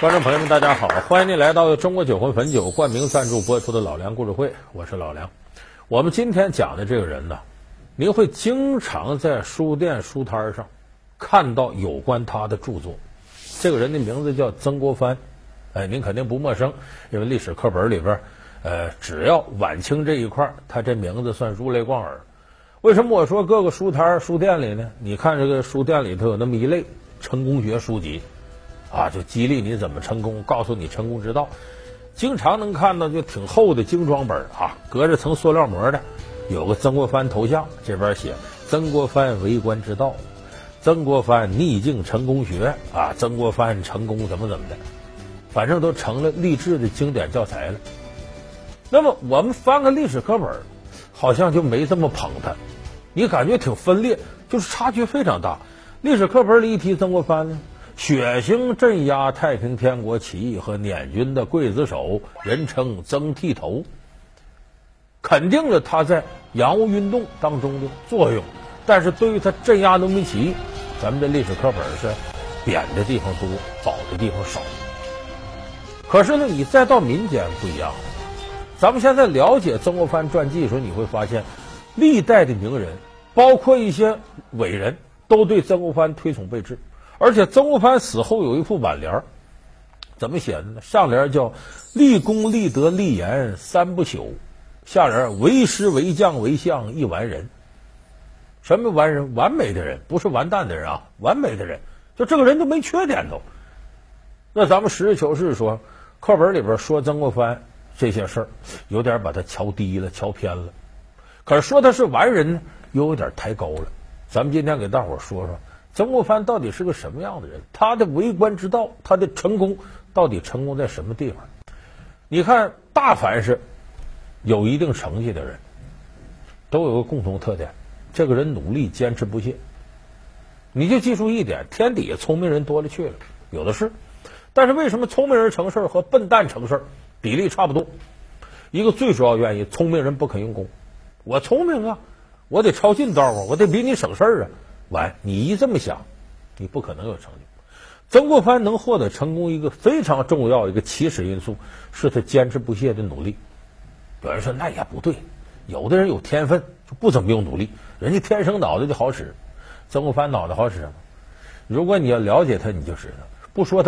观众朋友们，大家好！欢迎您来到中国酒魂汾酒冠名赞助播出的《老梁故事会》，我是老梁。我们今天讲的这个人呢，您会经常在书店书摊上看到有关他的著作。这个人的名字叫曾国藩，哎，您肯定不陌生，因为历史课本里边，呃，只要晚清这一块，他这名字算如雷贯耳。为什么我说各个书摊书店里呢？你看这个书店里头有那么一类成功学书籍。啊，就激励你怎么成功，告诉你成功之道。经常能看到就挺厚的精装本啊，隔着层塑料膜的，有个曾国藩头像，这边写曾国藩为官之道，曾国藩逆境成功学啊，曾国藩成功怎么怎么的，反正都成了励志的经典教材了。那么我们翻个历史课本，好像就没这么捧他，你感觉挺分裂，就是差距非常大。历史课本里一提曾国藩呢。血腥镇压太平天国起义和捻军的刽子手，人称曾剃头，肯定了他在洋务运动当中的作用。但是对于他镇压农民起义，咱们这历史课本是贬的地方多，褒的地方少。可是呢，你再到民间不一样。咱们现在了解曾国藩传记的时候，你会发现，历代的名人，包括一些伟人，都对曾国藩推崇备至。而且曾国藩死后有一副挽联怎么写的呢？上联叫“立功立德立言三不朽”，下联“为师为将为相一完人”。什么完人？完美的人，不是完蛋的人啊！完美的人，就这个人都没缺点都。那咱们实事求是说，课本里边说曾国藩这些事儿，有点把他瞧低了、瞧偏了。可是说他是完人呢，又有点抬高了。咱们今天给大伙说说。曾国藩到底是个什么样的人？他的为官之道，他的成功到底成功在什么地方？你看，大凡是有一定成绩的人，都有个共同特点：这个人努力、坚持不懈。你就记住一点，天底下聪明人多了去了，有的是。但是为什么聪明人成事和笨蛋成事比例差不多？一个最主要原因，聪明人不肯用功。我聪明啊，我得抄近道啊，我得比你省事儿啊。完，你一这么想，你不可能有成就。曾国藩能获得成功，一个非常重要一个起始因素是他坚持不懈的努力。有人说那也不对，有的人有天分就不怎么用努力，人家天生脑袋就好使。曾国藩脑袋好使吗？如果你要了解他，你就知道，不说他